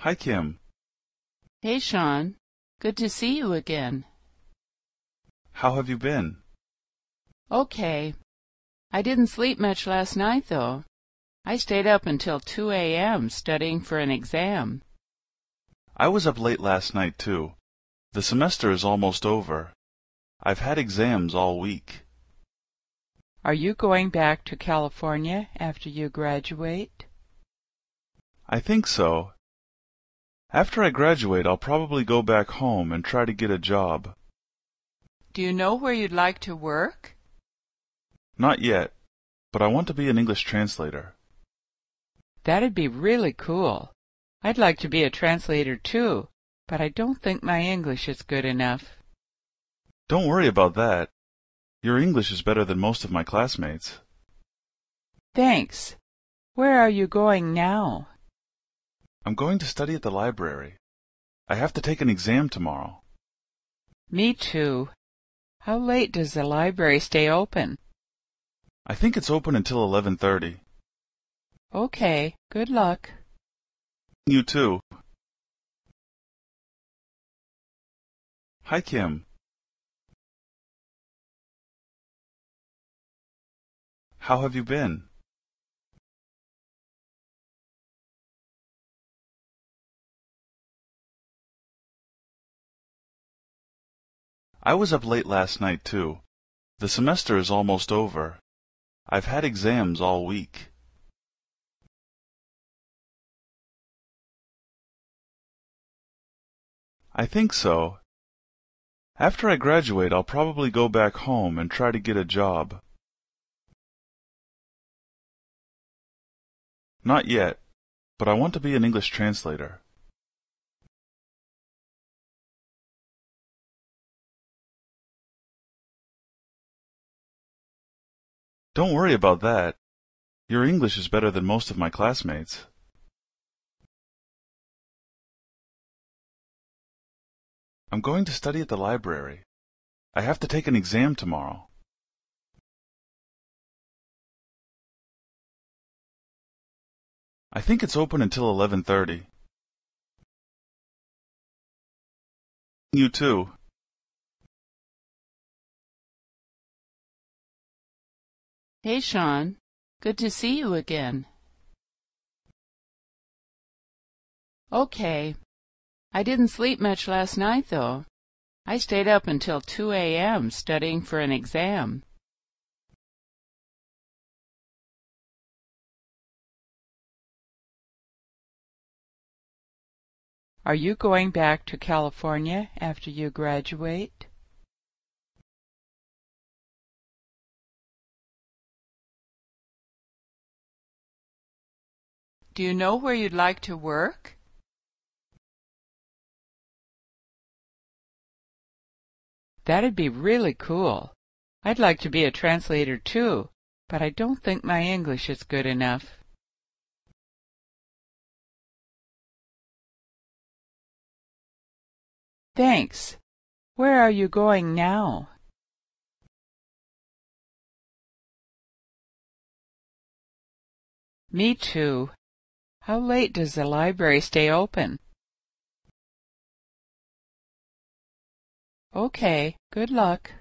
Hi, Kim. Hey, Sean. Good to see you again. How have you been? Okay. I didn't sleep much last night, though. I stayed up until 2 a.m. studying for an exam. I was up late last night, too. The semester is almost over. I've had exams all week. Are you going back to California after you graduate? I think so. After I graduate, I'll probably go back home and try to get a job. Do you know where you'd like to work? Not yet, but I want to be an English translator. That'd be really cool. I'd like to be a translator too, but I don't think my English is good enough. Don't worry about that. Your English is better than most of my classmates. Thanks. Where are you going now? I'm going to study at the library. I have to take an exam tomorrow. Me too. How late does the library stay open? I think it's open until 11:30. Okay, good luck. You too. Hi, Kim. How have you been? I was up late last night, too. The semester is almost over. I've had exams all week. I think so. After I graduate, I'll probably go back home and try to get a job. Not yet, but I want to be an English translator. Don't worry about that. Your English is better than most of my classmates. I'm going to study at the library. I have to take an exam tomorrow. I think it's open until 11:30. You too. Hey, Sean. Good to see you again. Okay. I didn't sleep much last night, though. I stayed up until 2 a.m. studying for an exam. Are you going back to California after you graduate? Do you know where you'd like to work? That'd be really cool. I'd like to be a translator too, but I don't think my English is good enough. Thanks. Where are you going now? Me too. How late does the library stay open? Okay, good luck.